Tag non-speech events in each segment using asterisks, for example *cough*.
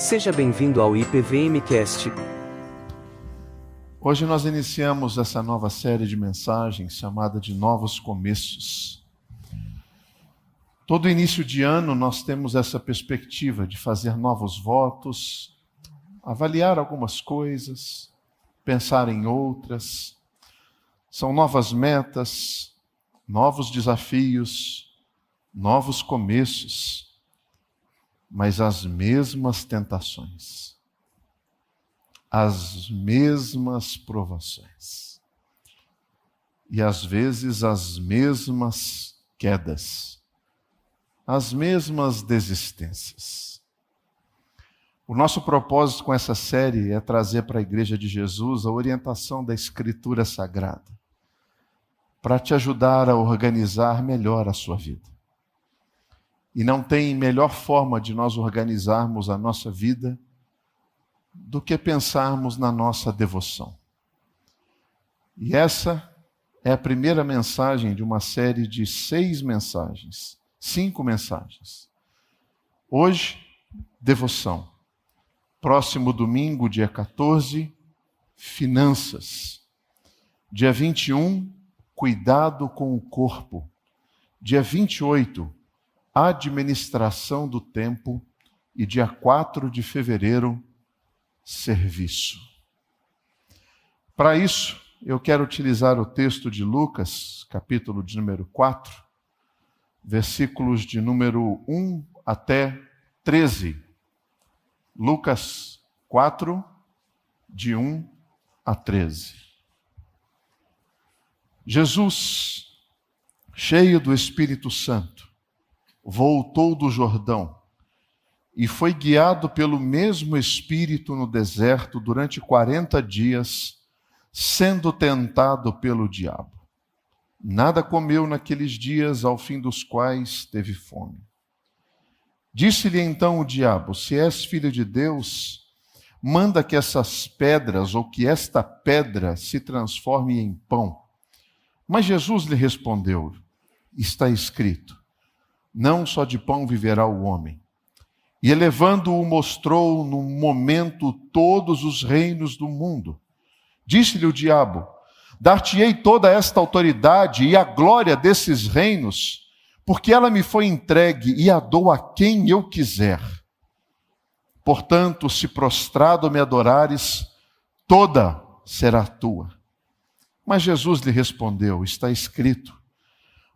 Seja bem-vindo ao IPVMcast. Hoje nós iniciamos essa nova série de mensagens chamada de Novos Começos. Todo início de ano nós temos essa perspectiva de fazer novos votos, avaliar algumas coisas, pensar em outras. São novas metas, novos desafios, novos começos mas as mesmas tentações, as mesmas provações, e às vezes as mesmas quedas, as mesmas desistências. O nosso propósito com essa série é trazer para a Igreja de Jesus a orientação da Escritura Sagrada, para te ajudar a organizar melhor a sua vida. E não tem melhor forma de nós organizarmos a nossa vida do que pensarmos na nossa devoção. E essa é a primeira mensagem de uma série de seis mensagens, cinco mensagens. Hoje, devoção. Próximo domingo, dia 14, finanças. Dia 21, cuidado com o corpo. Dia 28, administração do tempo e dia 4 de fevereiro, serviço. Para isso, eu quero utilizar o texto de Lucas, capítulo de número 4, versículos de número 1 até 13. Lucas 4, de 1 a 13. Jesus, cheio do Espírito Santo, voltou do Jordão e foi guiado pelo mesmo Espírito no deserto durante 40 dias, sendo tentado pelo diabo. Nada comeu naqueles dias, ao fim dos quais teve fome. Disse-lhe então o diabo: Se és filho de Deus, manda que essas pedras, ou que esta pedra, se transforme em pão. Mas Jesus lhe respondeu: Está escrito não só de pão viverá o homem. E elevando-o, mostrou num momento todos os reinos do mundo. Disse-lhe o diabo: Dar-te-ei toda esta autoridade e a glória desses reinos, porque ela me foi entregue e a dou a quem eu quiser. Portanto, se prostrado me adorares, toda será tua. Mas Jesus lhe respondeu: Está escrito: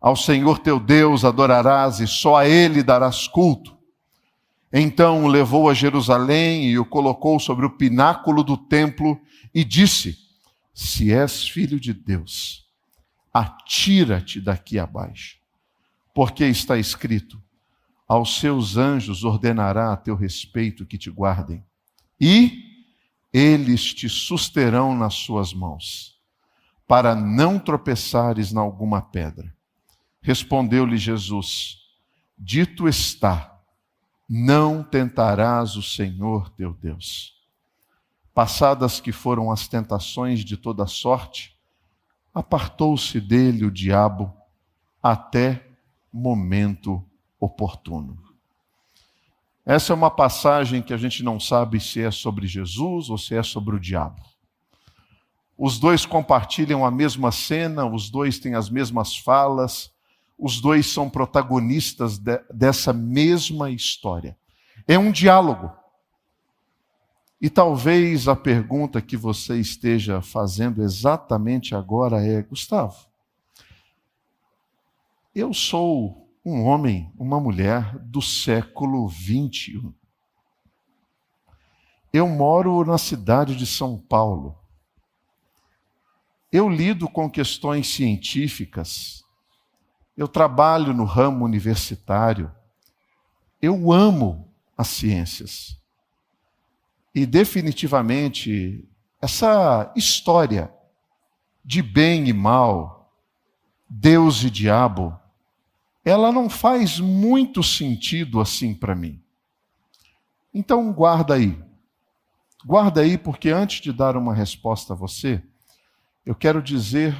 ao Senhor teu Deus adorarás e só a Ele darás culto. Então o levou a Jerusalém e o colocou sobre o pináculo do templo e disse: Se és filho de Deus, atira-te daqui abaixo, porque está escrito: Aos seus anjos ordenará a teu respeito que te guardem, e eles te susterão nas suas mãos, para não tropeçares na alguma pedra. Respondeu-lhe Jesus: Dito está, não tentarás o Senhor teu Deus. Passadas que foram as tentações de toda sorte, apartou-se dele o diabo até momento oportuno. Essa é uma passagem que a gente não sabe se é sobre Jesus ou se é sobre o diabo. Os dois compartilham a mesma cena, os dois têm as mesmas falas, os dois são protagonistas de, dessa mesma história. É um diálogo. E talvez a pergunta que você esteja fazendo exatamente agora é: Gustavo, eu sou um homem, uma mulher do século 21. Eu moro na cidade de São Paulo. Eu lido com questões científicas, eu trabalho no ramo universitário, eu amo as ciências. E definitivamente, essa história de bem e mal, Deus e diabo, ela não faz muito sentido assim para mim. Então, guarda aí. Guarda aí, porque antes de dar uma resposta a você, eu quero dizer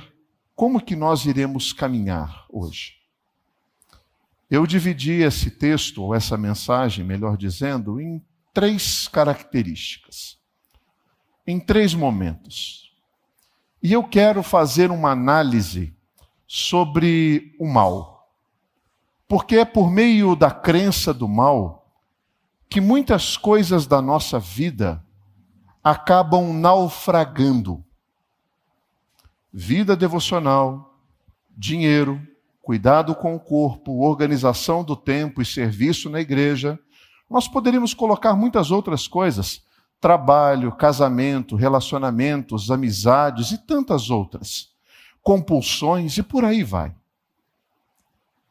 como que nós iremos caminhar hoje? Eu dividi esse texto, ou essa mensagem, melhor dizendo, em três características, em três momentos. E eu quero fazer uma análise sobre o mal. Porque é por meio da crença do mal que muitas coisas da nossa vida acabam naufragando. Vida devocional, dinheiro, cuidado com o corpo, organização do tempo e serviço na igreja. Nós poderíamos colocar muitas outras coisas: trabalho, casamento, relacionamentos, amizades e tantas outras, compulsões e por aí vai.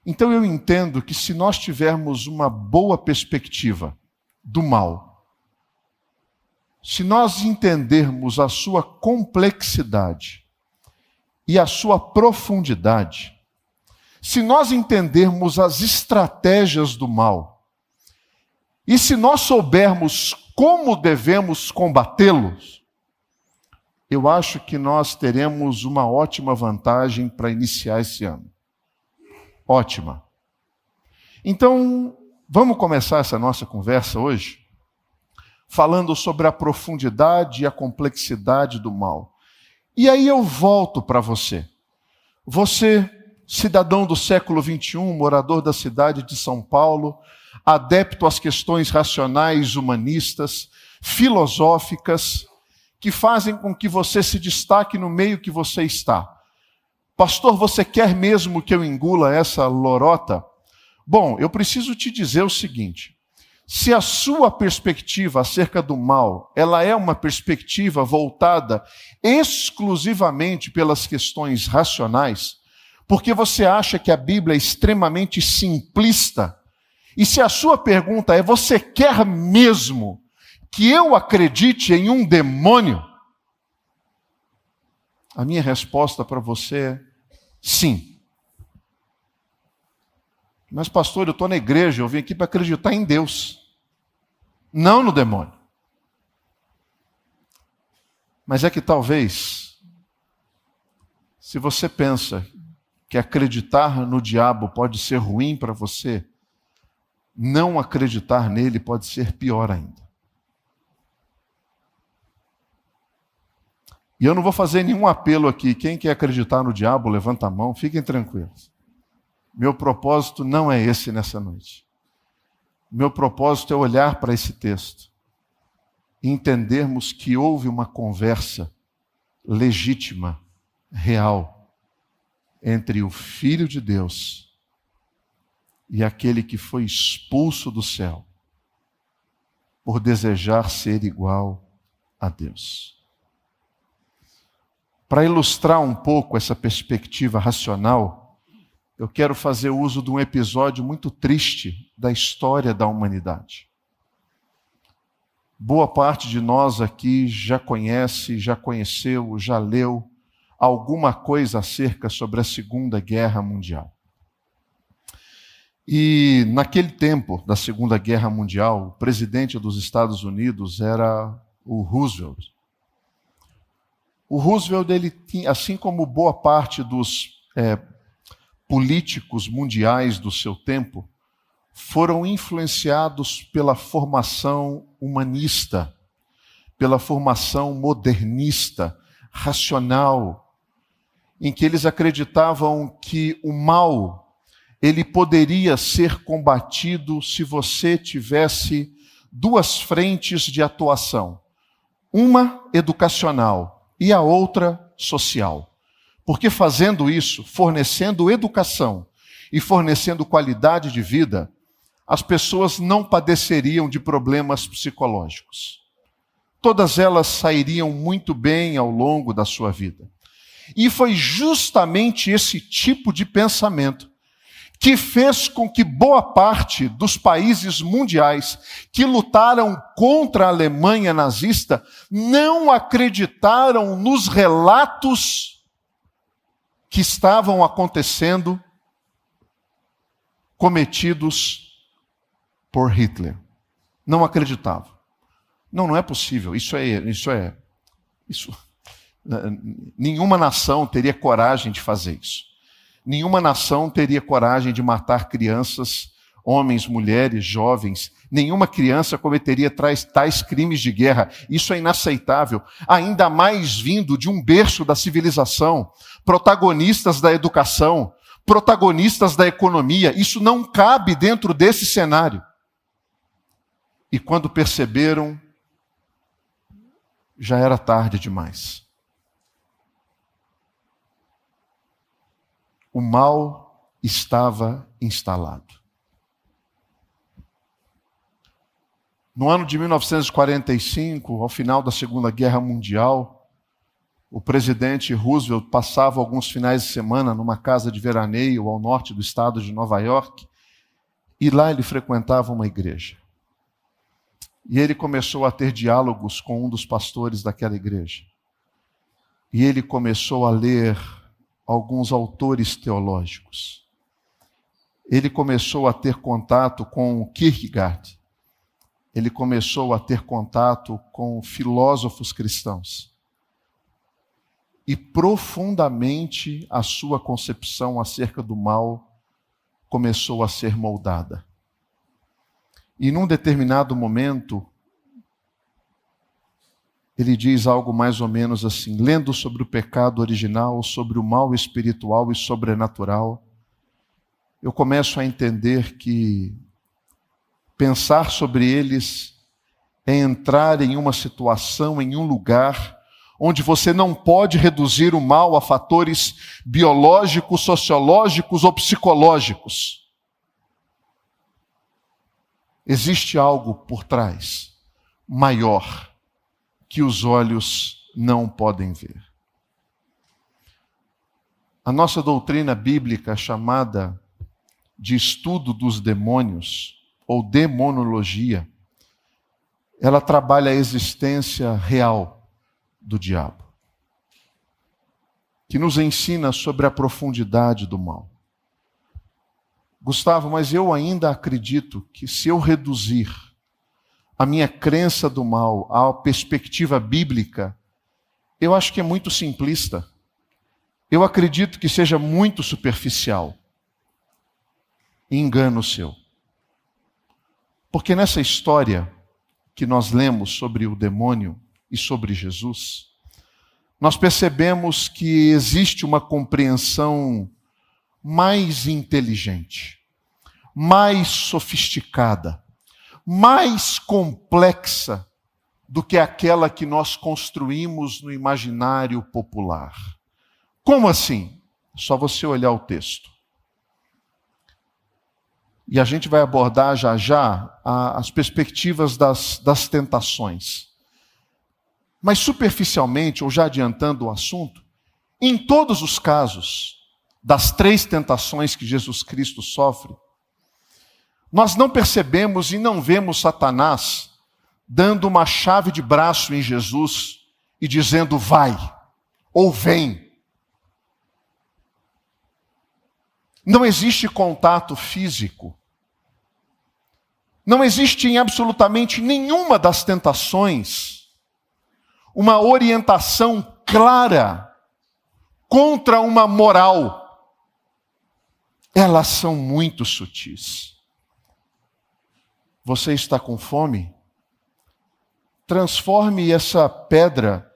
Então eu entendo que se nós tivermos uma boa perspectiva do mal, se nós entendermos a sua complexidade e a sua profundidade, se nós entendermos as estratégias do mal, e se nós soubermos como devemos combatê-los, eu acho que nós teremos uma ótima vantagem para iniciar esse ano. Ótima. Então, vamos começar essa nossa conversa hoje falando sobre a profundidade e a complexidade do mal. E aí eu volto para você. Você, cidadão do século 21, morador da cidade de São Paulo, adepto às questões racionais, humanistas, filosóficas, que fazem com que você se destaque no meio que você está. Pastor, você quer mesmo que eu engula essa lorota? Bom, eu preciso te dizer o seguinte: se a sua perspectiva acerca do mal, ela é uma perspectiva voltada exclusivamente pelas questões racionais, porque você acha que a Bíblia é extremamente simplista, e se a sua pergunta é: você quer mesmo que eu acredite em um demônio? A minha resposta para você é sim. Mas, pastor, eu estou na igreja, eu vim aqui para acreditar em Deus, não no demônio. Mas é que talvez, se você pensa que acreditar no diabo pode ser ruim para você, não acreditar nele pode ser pior ainda. E eu não vou fazer nenhum apelo aqui. Quem quer acreditar no diabo, levanta a mão, fiquem tranquilos. Meu propósito não é esse nessa noite. Meu propósito é olhar para esse texto e entendermos que houve uma conversa legítima, real, entre o Filho de Deus e aquele que foi expulso do céu por desejar ser igual a Deus. Para ilustrar um pouco essa perspectiva racional, eu quero fazer uso de um episódio muito triste da história da humanidade. Boa parte de nós aqui já conhece, já conheceu, já leu alguma coisa acerca sobre a Segunda Guerra Mundial. E naquele tempo da Segunda Guerra Mundial, o presidente dos Estados Unidos era o Roosevelt. O Roosevelt, ele tinha, assim como boa parte dos é, políticos mundiais do seu tempo foram influenciados pela formação humanista, pela formação modernista, racional, em que eles acreditavam que o mal ele poderia ser combatido se você tivesse duas frentes de atuação, uma educacional e a outra social. Porque fazendo isso, fornecendo educação e fornecendo qualidade de vida, as pessoas não padeceriam de problemas psicológicos. Todas elas sairiam muito bem ao longo da sua vida. E foi justamente esse tipo de pensamento que fez com que boa parte dos países mundiais que lutaram contra a Alemanha nazista não acreditaram nos relatos que estavam acontecendo cometidos por Hitler. Não acreditava. Não, não é possível. Isso é, isso é, isso. Nenhuma nação teria coragem de fazer isso. Nenhuma nação teria coragem de matar crianças homens, mulheres, jovens. Nenhuma criança cometeria tais, crimes de guerra. Isso é inaceitável. Ainda mais vindo de um berço da civilização, protagonistas da educação, protagonistas da economia. Isso não cabe dentro desse cenário. E quando perceberam, já era tarde demais. O mal estava instalado. No ano de 1945, ao final da Segunda Guerra Mundial, o presidente Roosevelt passava alguns finais de semana numa casa de veraneio ao norte do estado de Nova York, e lá ele frequentava uma igreja. E ele começou a ter diálogos com um dos pastores daquela igreja. E ele começou a ler alguns autores teológicos. Ele começou a ter contato com Kierkegaard ele começou a ter contato com filósofos cristãos. E profundamente a sua concepção acerca do mal começou a ser moldada. E num determinado momento, ele diz algo mais ou menos assim: lendo sobre o pecado original, sobre o mal espiritual e sobrenatural, eu começo a entender que Pensar sobre eles é entrar em uma situação, em um lugar, onde você não pode reduzir o mal a fatores biológicos, sociológicos ou psicológicos. Existe algo por trás, maior, que os olhos não podem ver. A nossa doutrina bíblica, chamada de estudo dos demônios, ou demonologia, ela trabalha a existência real do diabo, que nos ensina sobre a profundidade do mal. Gustavo, mas eu ainda acredito que se eu reduzir a minha crença do mal à perspectiva bíblica, eu acho que é muito simplista. Eu acredito que seja muito superficial. Engano seu. Porque nessa história que nós lemos sobre o demônio e sobre Jesus, nós percebemos que existe uma compreensão mais inteligente, mais sofisticada, mais complexa do que aquela que nós construímos no imaginário popular. Como assim? Só você olhar o texto. E a gente vai abordar já já as perspectivas das, das tentações. Mas superficialmente, ou já adiantando o assunto, em todos os casos das três tentações que Jesus Cristo sofre, nós não percebemos e não vemos Satanás dando uma chave de braço em Jesus e dizendo vai ou vem. Não existe contato físico. Não existe em absolutamente nenhuma das tentações uma orientação clara contra uma moral. Elas são muito sutis. Você está com fome? Transforme essa pedra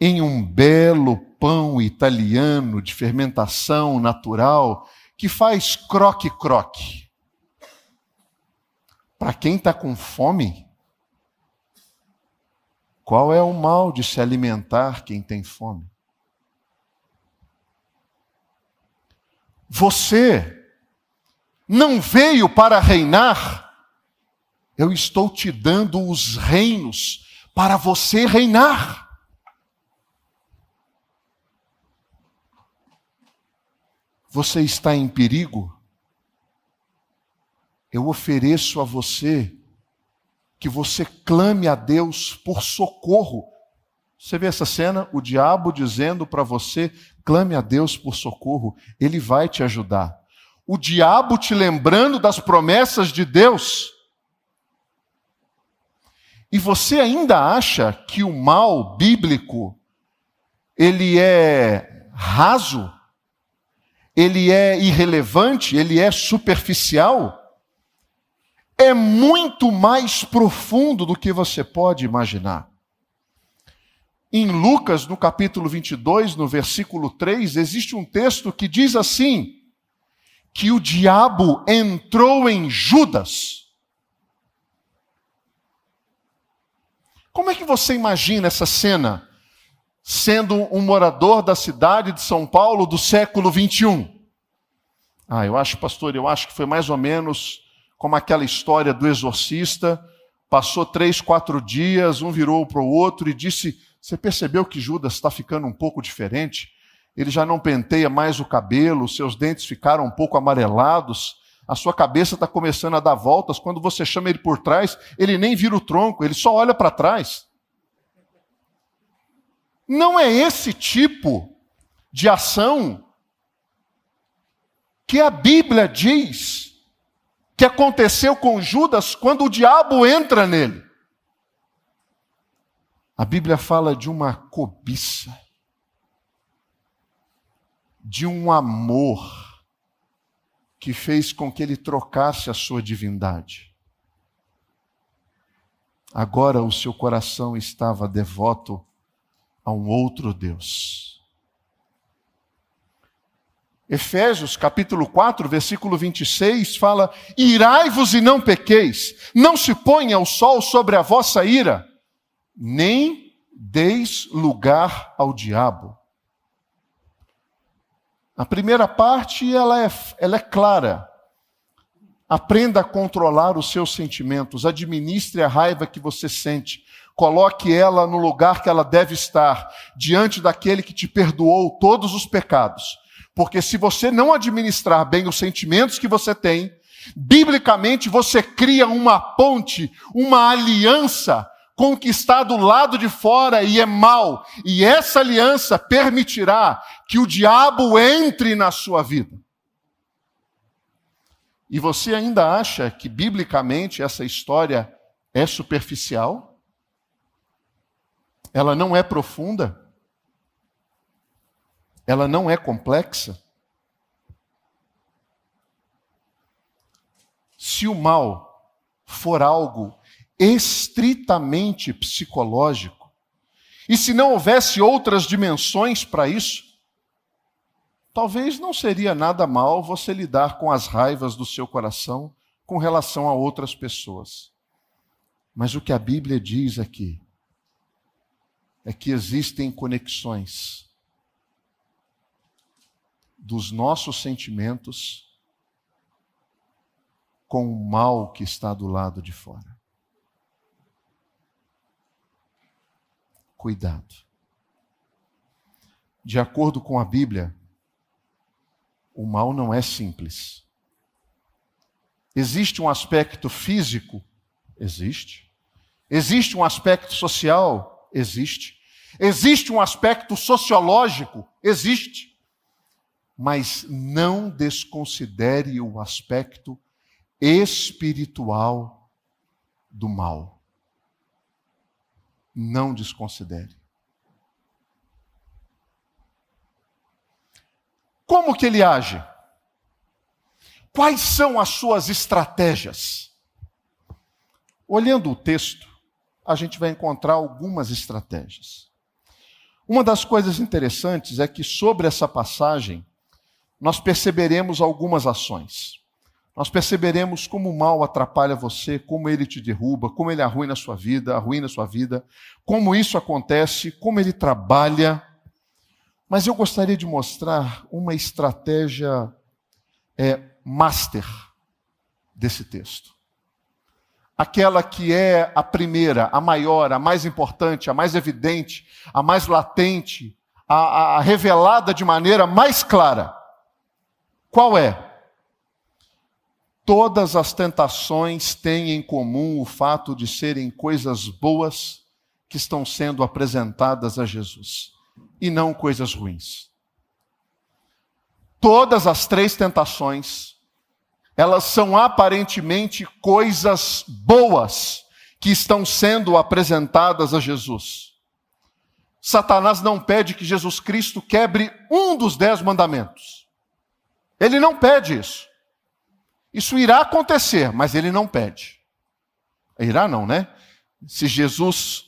em um belo pão italiano de fermentação natural que faz croque-croque. Para quem está com fome, qual é o mal de se alimentar quem tem fome? Você não veio para reinar, eu estou te dando os reinos para você reinar. Você está em perigo? Eu ofereço a você que você clame a Deus por socorro. Você vê essa cena? O diabo dizendo para você: clame a Deus por socorro, ele vai te ajudar. O diabo te lembrando das promessas de Deus. E você ainda acha que o mal bíblico ele é raso? Ele é irrelevante, ele é superficial. é muito mais profundo do que você pode imaginar. Em Lucas, no capítulo 22, no versículo 3, existe um texto que diz assim: que o diabo entrou em Judas. Como é que você imagina essa cena, sendo um morador da cidade de São Paulo do século 21? Ah, eu acho, pastor, eu acho que foi mais ou menos como aquela história do exorcista. Passou três, quatro dias, um virou para o outro e disse: Você percebeu que Judas está ficando um pouco diferente? Ele já não penteia mais o cabelo, seus dentes ficaram um pouco amarelados, a sua cabeça está começando a dar voltas. Quando você chama ele por trás, ele nem vira o tronco, ele só olha para trás. Não é esse tipo de ação que a Bíblia diz que aconteceu com Judas quando o diabo entra nele. A Bíblia fala de uma cobiça, de um amor que fez com que ele trocasse a sua divindade. Agora o seu coração estava devoto a um outro Deus. Efésios capítulo 4, versículo 26 fala: Irai-vos e não pequeis, não se ponha o sol sobre a vossa ira, nem deis lugar ao diabo. A primeira parte ela é, ela é clara. Aprenda a controlar os seus sentimentos, administre a raiva que você sente, coloque ela no lugar que ela deve estar, diante daquele que te perdoou todos os pecados porque se você não administrar bem os sentimentos que você tem, biblicamente você cria uma ponte, uma aliança com o que está do lado de fora e é mal. E essa aliança permitirá que o diabo entre na sua vida. E você ainda acha que biblicamente essa história é superficial? Ela não é profunda? ela não é complexa? Se o mal for algo estritamente psicológico, e se não houvesse outras dimensões para isso, talvez não seria nada mal você lidar com as raivas do seu coração com relação a outras pessoas. Mas o que a Bíblia diz aqui é que existem conexões dos nossos sentimentos com o mal que está do lado de fora. Cuidado. De acordo com a Bíblia, o mal não é simples. Existe um aspecto físico? Existe. Existe um aspecto social? Existe. Existe um aspecto sociológico? Existe mas não desconsidere o aspecto espiritual do mal. Não desconsidere. Como que ele age? Quais são as suas estratégias? Olhando o texto, a gente vai encontrar algumas estratégias. Uma das coisas interessantes é que sobre essa passagem nós perceberemos algumas ações. Nós perceberemos como o mal atrapalha você, como ele te derruba, como ele arruina a sua vida, arruina a sua vida, como isso acontece, como ele trabalha. Mas eu gostaria de mostrar uma estratégia é, master desse texto. Aquela que é a primeira, a maior, a mais importante, a mais evidente, a mais latente, a, a revelada de maneira mais clara qual é? Todas as tentações têm em comum o fato de serem coisas boas que estão sendo apresentadas a Jesus e não coisas ruins. Todas as três tentações, elas são aparentemente coisas boas que estão sendo apresentadas a Jesus. Satanás não pede que Jesus Cristo quebre um dos dez mandamentos. Ele não pede isso. Isso irá acontecer, mas ele não pede. Irá não, né? Se Jesus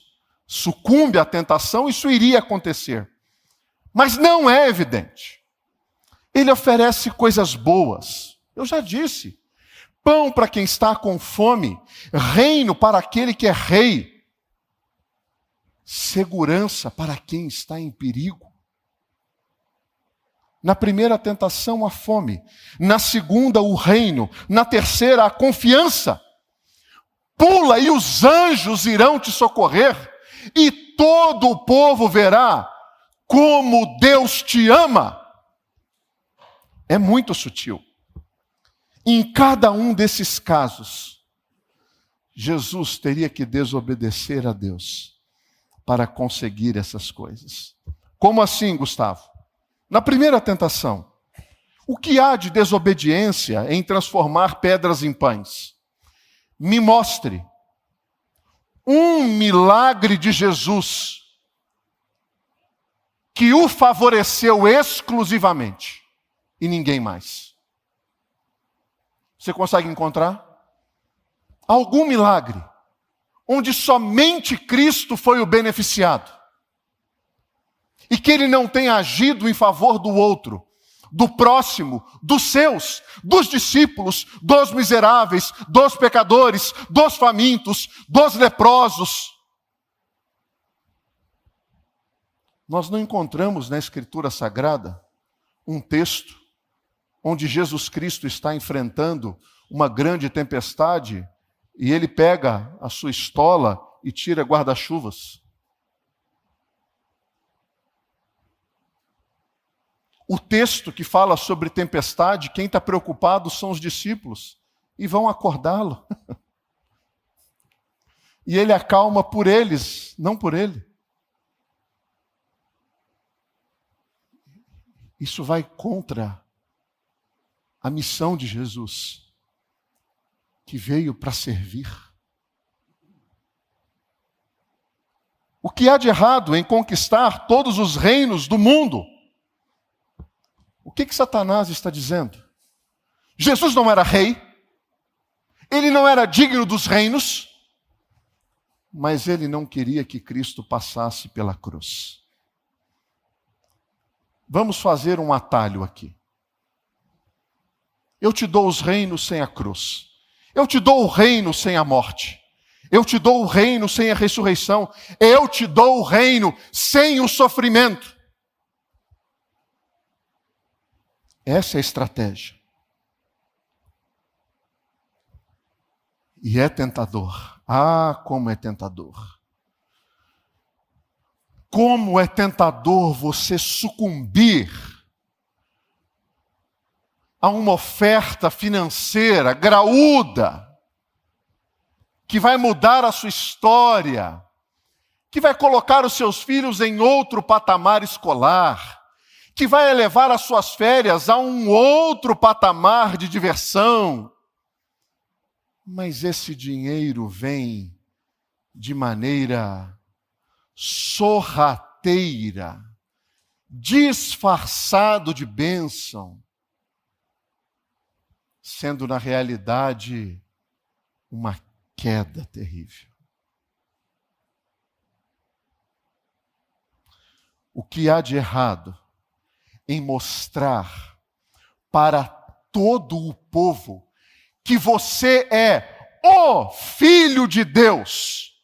sucumbe à tentação, isso iria acontecer. Mas não é evidente. Ele oferece coisas boas. Eu já disse. Pão para quem está com fome, reino para aquele que é rei, segurança para quem está em perigo. Na primeira tentação, a fome. Na segunda, o reino. Na terceira, a confiança. Pula e os anjos irão te socorrer, e todo o povo verá como Deus te ama. É muito sutil. Em cada um desses casos, Jesus teria que desobedecer a Deus para conseguir essas coisas. Como assim, Gustavo? Na primeira tentação, o que há de desobediência em transformar pedras em pães? Me mostre um milagre de Jesus que o favoreceu exclusivamente e ninguém mais. Você consegue encontrar? Algum milagre onde somente Cristo foi o beneficiado e que ele não tenha agido em favor do outro, do próximo, dos seus, dos discípulos, dos miseráveis, dos pecadores, dos famintos, dos leprosos. Nós não encontramos na Escritura Sagrada um texto onde Jesus Cristo está enfrentando uma grande tempestade e ele pega a sua estola e tira guarda-chuvas. O texto que fala sobre tempestade, quem está preocupado são os discípulos e vão acordá-lo. *laughs* e ele acalma por eles, não por ele. Isso vai contra a missão de Jesus, que veio para servir. O que há de errado em conquistar todos os reinos do mundo? O que, que Satanás está dizendo? Jesus não era rei, ele não era digno dos reinos, mas ele não queria que Cristo passasse pela cruz. Vamos fazer um atalho aqui. Eu te dou os reinos sem a cruz. Eu te dou o reino sem a morte. Eu te dou o reino sem a ressurreição. Eu te dou o reino sem o sofrimento. Essa é a estratégia. E é tentador. Ah, como é tentador. Como é tentador você sucumbir a uma oferta financeira graúda, que vai mudar a sua história, que vai colocar os seus filhos em outro patamar escolar que vai elevar as suas férias a um outro patamar de diversão. Mas esse dinheiro vem de maneira sorrateira, disfarçado de bênção, sendo na realidade uma queda terrível. O que há de errado em mostrar para todo o povo que você é o Filho de Deus.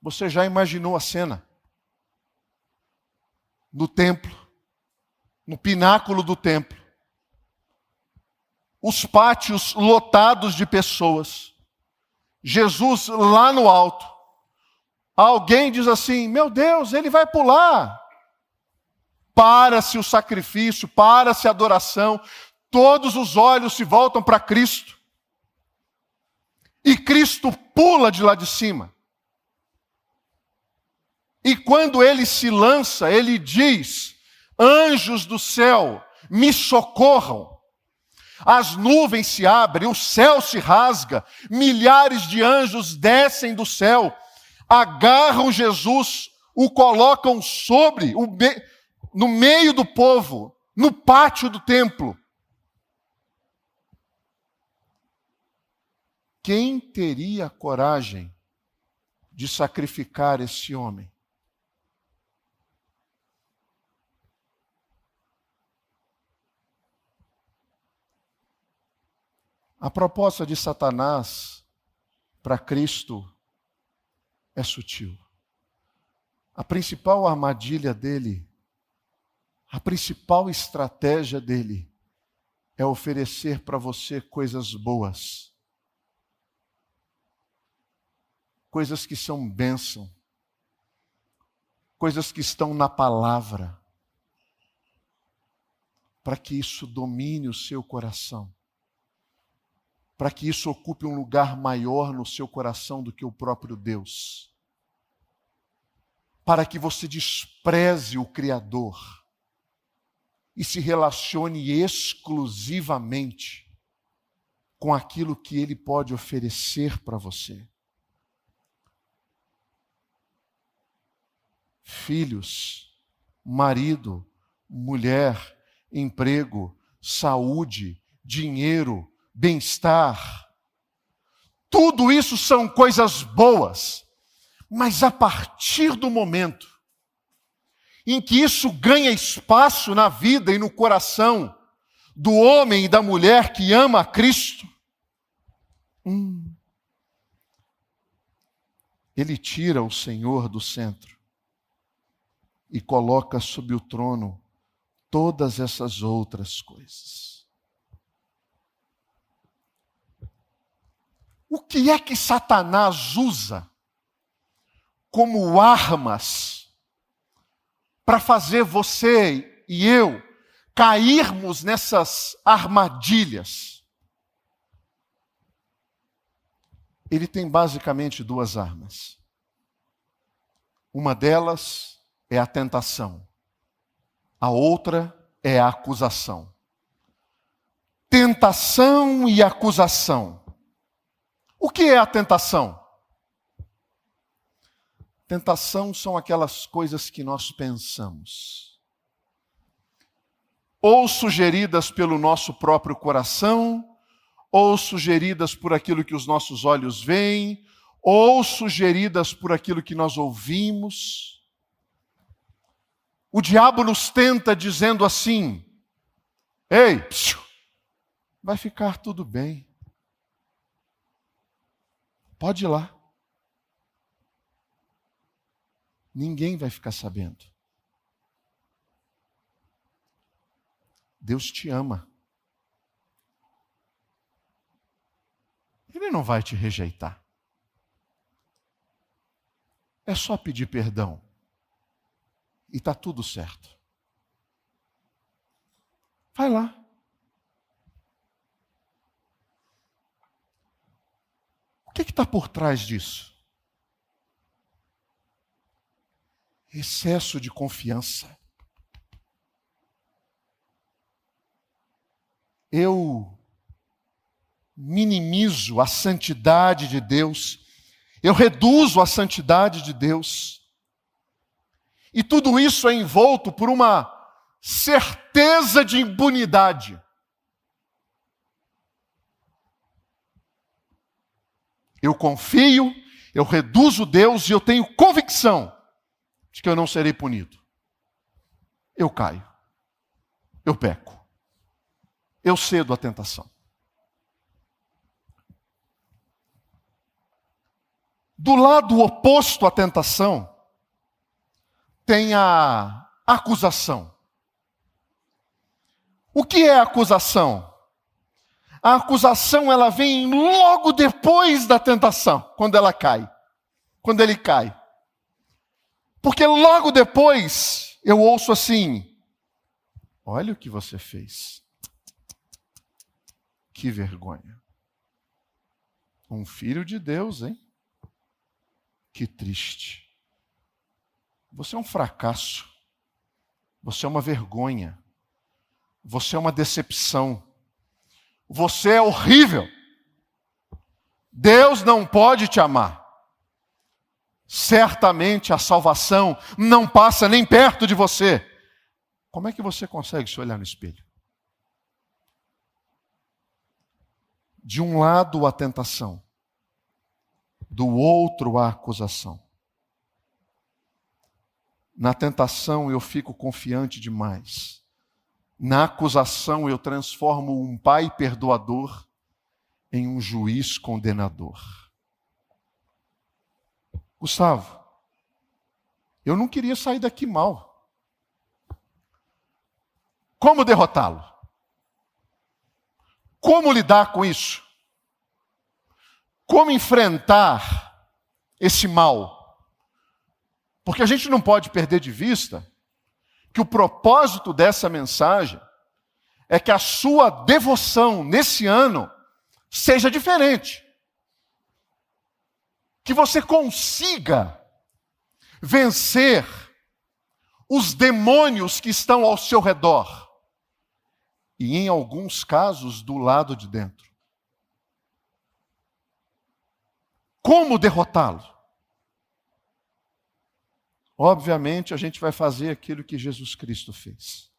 Você já imaginou a cena? No templo, no pináculo do templo, os pátios lotados de pessoas, Jesus lá no alto. Alguém diz assim: Meu Deus, ele vai pular para-se o sacrifício, para-se a adoração, todos os olhos se voltam para Cristo. E Cristo pula de lá de cima. E quando ele se lança, ele diz: Anjos do céu, me socorram as nuvens se abrem, o céu se rasga, milhares de anjos descem do céu, agarram Jesus, o colocam sobre, o be... no meio do povo, no pátio do templo. Quem teria coragem de sacrificar esse homem? A proposta de Satanás para Cristo é sutil. A principal armadilha dele, a principal estratégia dele é oferecer para você coisas boas, coisas que são bênção, coisas que estão na palavra, para que isso domine o seu coração, para que isso ocupe um lugar maior no seu coração do que o próprio Deus, para que você despreze o Criador e se relacione exclusivamente com aquilo que ele pode oferecer para você. Filhos, marido, mulher, emprego, saúde, dinheiro, bem-estar. Tudo isso são coisas boas, mas a partir do momento em que isso ganha espaço na vida e no coração do homem e da mulher que ama a Cristo, hum, ele tira o Senhor do centro e coloca sob o trono todas essas outras coisas. O que é que Satanás usa como armas para fazer você e eu cairmos nessas armadilhas. Ele tem basicamente duas armas. Uma delas é a tentação, a outra é a acusação. Tentação e acusação. O que é a tentação? Tentação são aquelas coisas que nós pensamos, ou sugeridas pelo nosso próprio coração, ou sugeridas por aquilo que os nossos olhos veem, ou sugeridas por aquilo que nós ouvimos. O diabo nos tenta dizendo assim: Ei, vai ficar tudo bem. Pode ir lá. Ninguém vai ficar sabendo. Deus te ama. Ele não vai te rejeitar. É só pedir perdão. E está tudo certo. Vai lá. O que está por trás disso? excesso de confiança. Eu minimizo a santidade de Deus, eu reduzo a santidade de Deus. E tudo isso é envolto por uma certeza de impunidade. Eu confio, eu reduzo Deus e eu tenho convicção de que eu não serei punido. Eu caio. Eu peco. Eu cedo à tentação. Do lado oposto à tentação, tem a acusação. O que é acusação? A acusação ela vem logo depois da tentação, quando ela cai, quando ele cai. Porque logo depois eu ouço assim: Olha o que você fez. Que vergonha. Um filho de Deus, hein? Que triste. Você é um fracasso. Você é uma vergonha. Você é uma decepção. Você é horrível. Deus não pode te amar certamente a salvação não passa nem perto de você. Como é que você consegue se olhar no espelho? De um lado, a tentação, do outro a acusação. Na tentação eu fico confiante demais. Na acusação eu transformo um pai perdoador em um juiz condenador. Gustavo, eu não queria sair daqui mal. Como derrotá-lo? Como lidar com isso? Como enfrentar esse mal? Porque a gente não pode perder de vista que o propósito dessa mensagem é que a sua devoção nesse ano seja diferente. Que você consiga vencer os demônios que estão ao seu redor. E em alguns casos, do lado de dentro. Como derrotá-lo? Obviamente, a gente vai fazer aquilo que Jesus Cristo fez.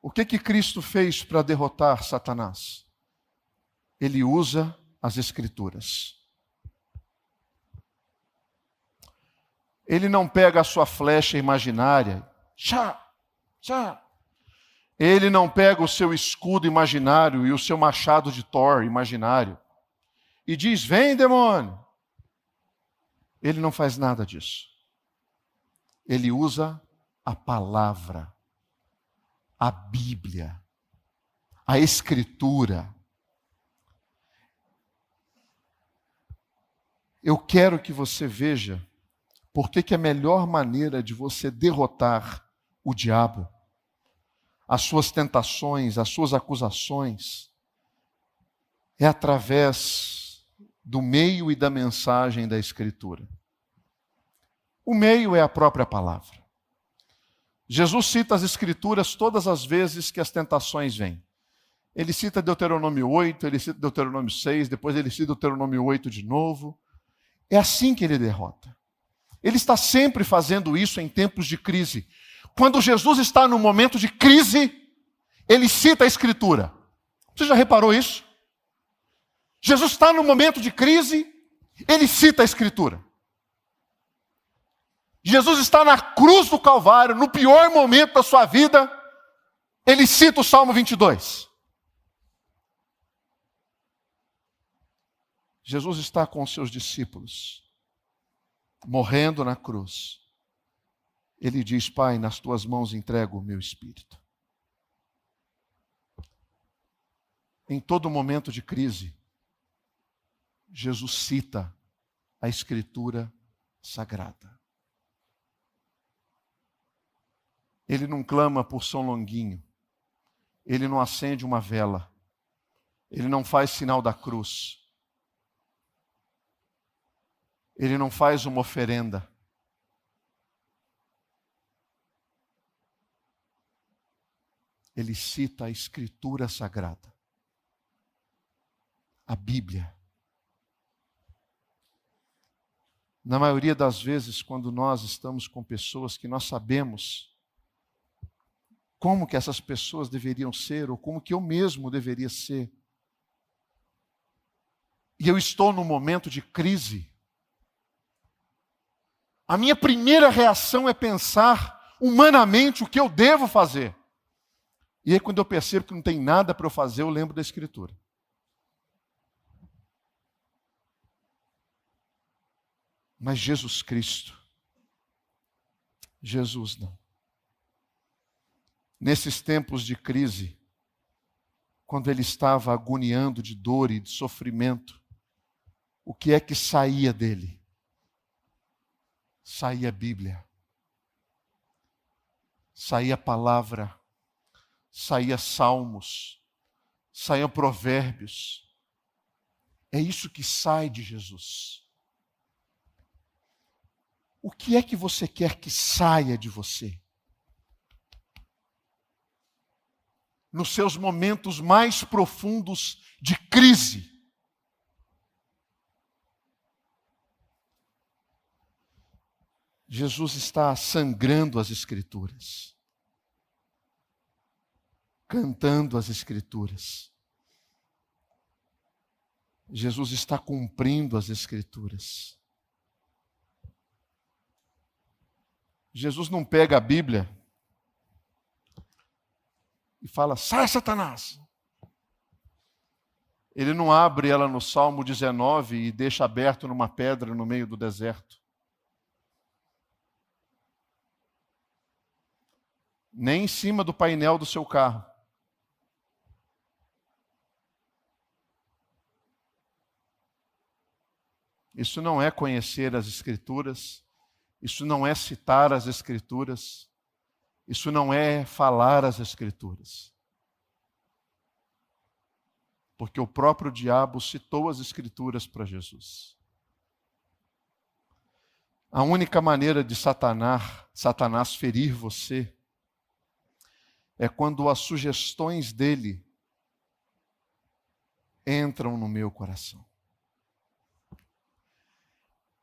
O que que Cristo fez para derrotar Satanás? Ele usa as Escrituras. Ele não pega a sua flecha imaginária, tchá, tchá. Ele não pega o seu escudo imaginário e o seu machado de Thor imaginário e diz: Vem, demônio. Ele não faz nada disso. Ele usa a palavra, a Bíblia, a Escritura. Eu quero que você veja por que a melhor maneira de você derrotar o diabo, as suas tentações, as suas acusações, é através do meio e da mensagem da Escritura. O meio é a própria palavra. Jesus cita as Escrituras todas as vezes que as tentações vêm. Ele cita Deuteronômio 8, ele cita Deuteronômio 6, depois ele cita Deuteronômio 8 de novo. É assim que ele derrota. Ele está sempre fazendo isso em tempos de crise. Quando Jesus está no momento de crise, ele cita a Escritura. Você já reparou isso? Jesus está no momento de crise, ele cita a Escritura. Jesus está na cruz do Calvário, no pior momento da sua vida, ele cita o Salmo 22. Jesus está com os seus discípulos, morrendo na cruz. Ele diz: Pai, nas tuas mãos entrego o meu espírito. Em todo momento de crise, Jesus cita a Escritura Sagrada. Ele não clama por São Longuinho, ele não acende uma vela, ele não faz sinal da cruz, ele não faz uma oferenda. Ele cita a Escritura Sagrada, a Bíblia. Na maioria das vezes, quando nós estamos com pessoas que nós sabemos como que essas pessoas deveriam ser, ou como que eu mesmo deveria ser, e eu estou num momento de crise, a minha primeira reação é pensar humanamente o que eu devo fazer. E aí, quando eu percebo que não tem nada para eu fazer, eu lembro da Escritura. Mas Jesus Cristo, Jesus não. Nesses tempos de crise, quando ele estava agoniando de dor e de sofrimento, o que é que saía dele? Saía a Bíblia, saía a palavra, saía salmos, saía provérbios. É isso que sai de Jesus. O que é que você quer que saia de você? Nos seus momentos mais profundos de crise. Jesus está sangrando as Escrituras, cantando as Escrituras. Jesus está cumprindo as Escrituras. Jesus não pega a Bíblia e fala: sai, Satanás. Ele não abre ela no Salmo 19 e deixa aberto numa pedra no meio do deserto. Nem em cima do painel do seu carro. Isso não é conhecer as Escrituras, isso não é citar as Escrituras, isso não é falar as Escrituras. Porque o próprio diabo citou as Escrituras para Jesus. A única maneira de Satanás, Satanás ferir você é quando as sugestões dele entram no meu coração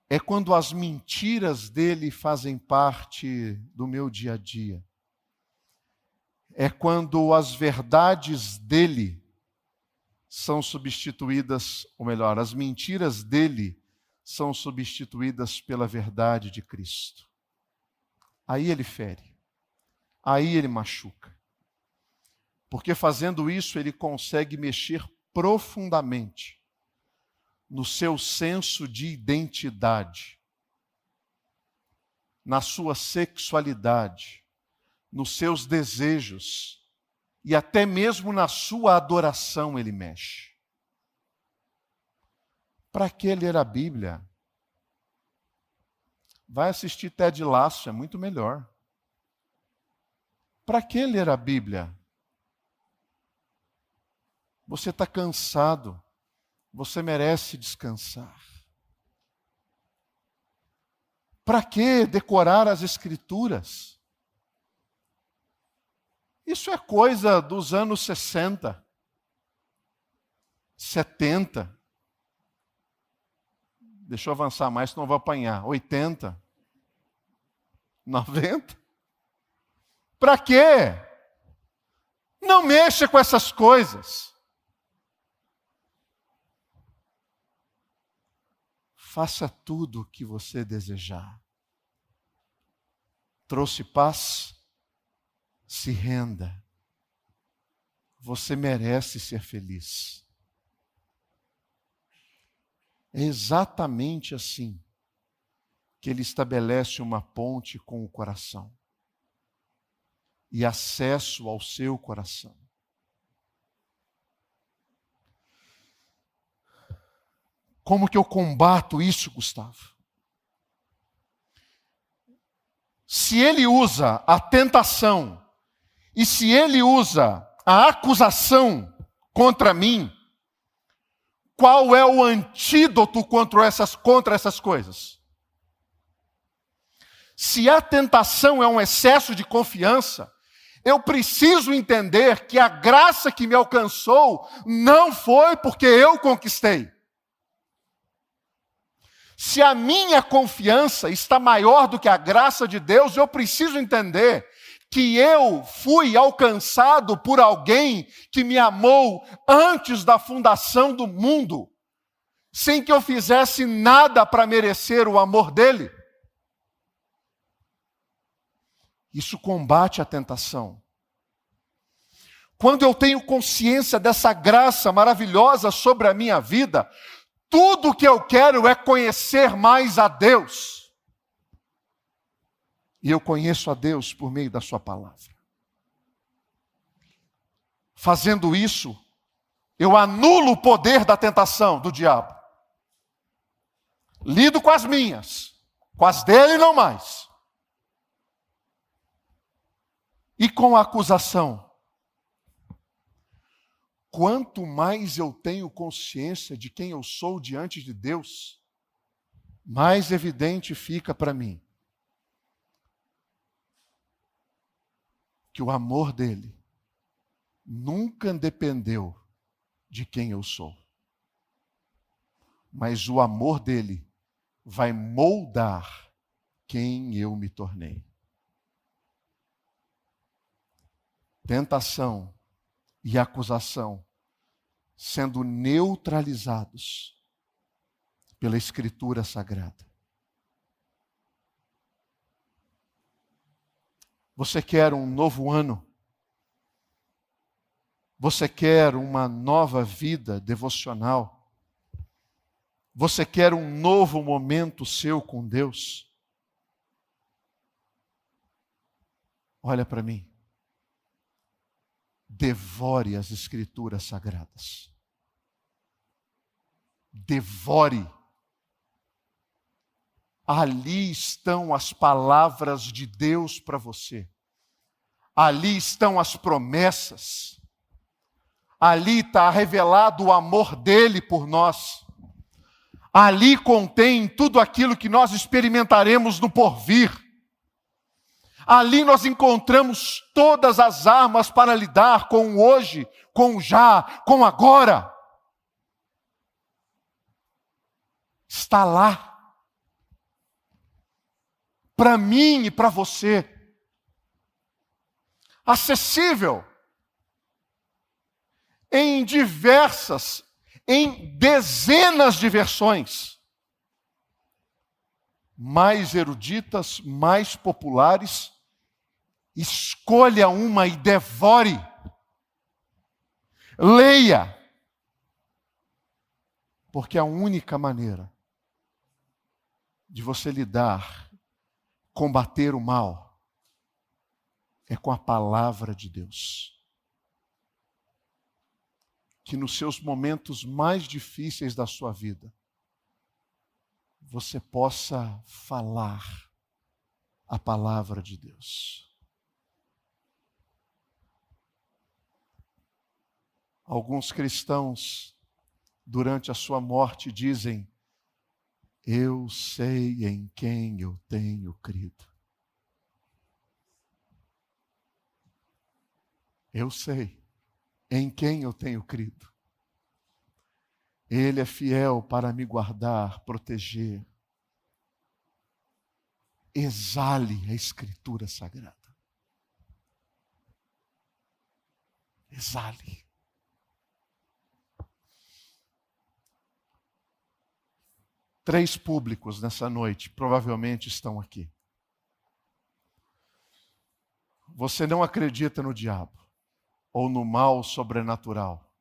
é quando as mentiras dele fazem parte do meu dia a dia. É quando as verdades dele são substituídas, ou melhor, as mentiras dele são substituídas pela verdade de Cristo. Aí ele fere, aí ele machuca. Porque fazendo isso, ele consegue mexer profundamente no seu senso de identidade, na sua sexualidade, nos seus desejos e até mesmo na sua adoração ele mexe. Para que ler a Bíblia? Vai assistir Ted Lasso, é muito melhor. Para que ler a Bíblia? Você está cansado. Você merece descansar. Para que decorar as Escrituras? Isso é coisa dos anos 60, 70. Deixa eu avançar mais, senão eu vou apanhar. 80, 90. Para quê? Não mexa com essas coisas. Faça tudo o que você desejar. Trouxe paz? Se renda. Você merece ser feliz. É exatamente assim que ele estabelece uma ponte com o coração e acesso ao seu coração. Como que eu combato isso, Gustavo? Se ele usa a tentação e se ele usa a acusação contra mim, qual é o antídoto contra essas, contra essas coisas? Se a tentação é um excesso de confiança, eu preciso entender que a graça que me alcançou não foi porque eu conquistei. Se a minha confiança está maior do que a graça de Deus, eu preciso entender que eu fui alcançado por alguém que me amou antes da fundação do mundo, sem que eu fizesse nada para merecer o amor dele. Isso combate a tentação. Quando eu tenho consciência dessa graça maravilhosa sobre a minha vida, tudo que eu quero é conhecer mais a Deus. E eu conheço a Deus por meio da Sua palavra. Fazendo isso, eu anulo o poder da tentação do diabo. Lido com as minhas, com as dele não mais. E com a acusação quanto mais eu tenho consciência de quem eu sou diante de Deus, mais evidente fica para mim que o amor dele nunca dependeu de quem eu sou. Mas o amor dele vai moldar quem eu me tornei. Tentação e acusação sendo neutralizados pela Escritura Sagrada. Você quer um novo ano? Você quer uma nova vida devocional? Você quer um novo momento seu com Deus? Olha para mim. Devore as Escrituras sagradas. Devore. Ali estão as palavras de Deus para você. Ali estão as promessas. Ali está revelado o amor dele por nós. Ali contém tudo aquilo que nós experimentaremos no porvir. Ali nós encontramos todas as armas para lidar com o hoje, com o já, com o agora. Está lá. Para mim e para você. Acessível em diversas, em dezenas de versões. Mais eruditas, mais populares. Escolha uma e devore. Leia. Porque a única maneira de você lidar, combater o mal, é com a palavra de Deus que nos seus momentos mais difíceis da sua vida, você possa falar a palavra de Deus. Alguns cristãos, durante a sua morte, dizem: Eu sei em quem eu tenho crido. Eu sei em quem eu tenho crido. Ele é fiel para me guardar, proteger. Exale a Escritura Sagrada. Exale. Três públicos nessa noite provavelmente estão aqui. Você não acredita no diabo ou no mal sobrenatural.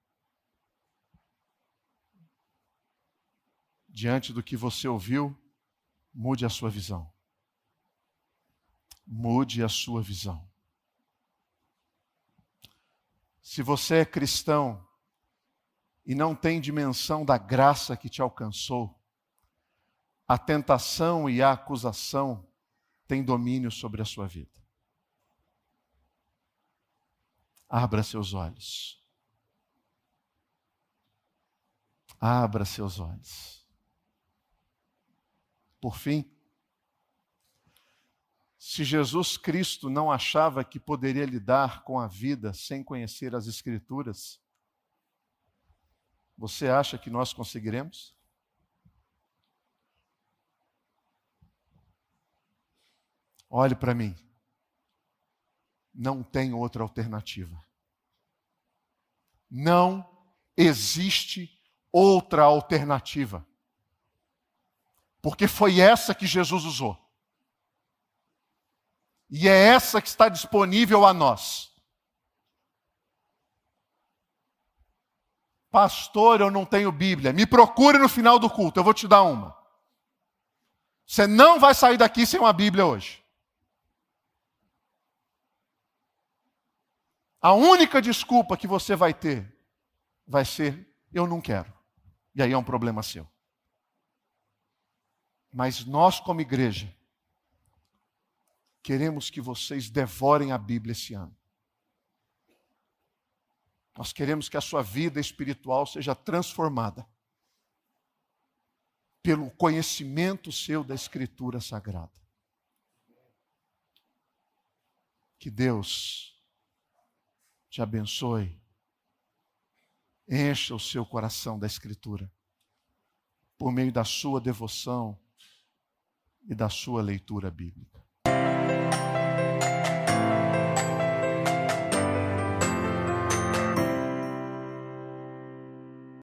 Diante do que você ouviu, mude a sua visão. Mude a sua visão. Se você é cristão e não tem dimensão da graça que te alcançou, a tentação e a acusação têm domínio sobre a sua vida. Abra seus olhos. Abra seus olhos. Por fim, se Jesus Cristo não achava que poderia lidar com a vida sem conhecer as Escrituras, você acha que nós conseguiremos? Olhe para mim não tem outra alternativa. Não existe outra alternativa. Porque foi essa que Jesus usou. E é essa que está disponível a nós. Pastor, eu não tenho Bíblia. Me procure no final do culto, eu vou te dar uma. Você não vai sair daqui sem uma Bíblia hoje. A única desculpa que você vai ter vai ser: eu não quero. E aí é um problema seu. Mas nós, como igreja, queremos que vocês devorem a Bíblia esse ano. Nós queremos que a sua vida espiritual seja transformada pelo conhecimento seu da Escritura Sagrada. Que Deus te abençoe. Encha o seu coração da Escritura, por meio da sua devoção e da sua leitura bíblica.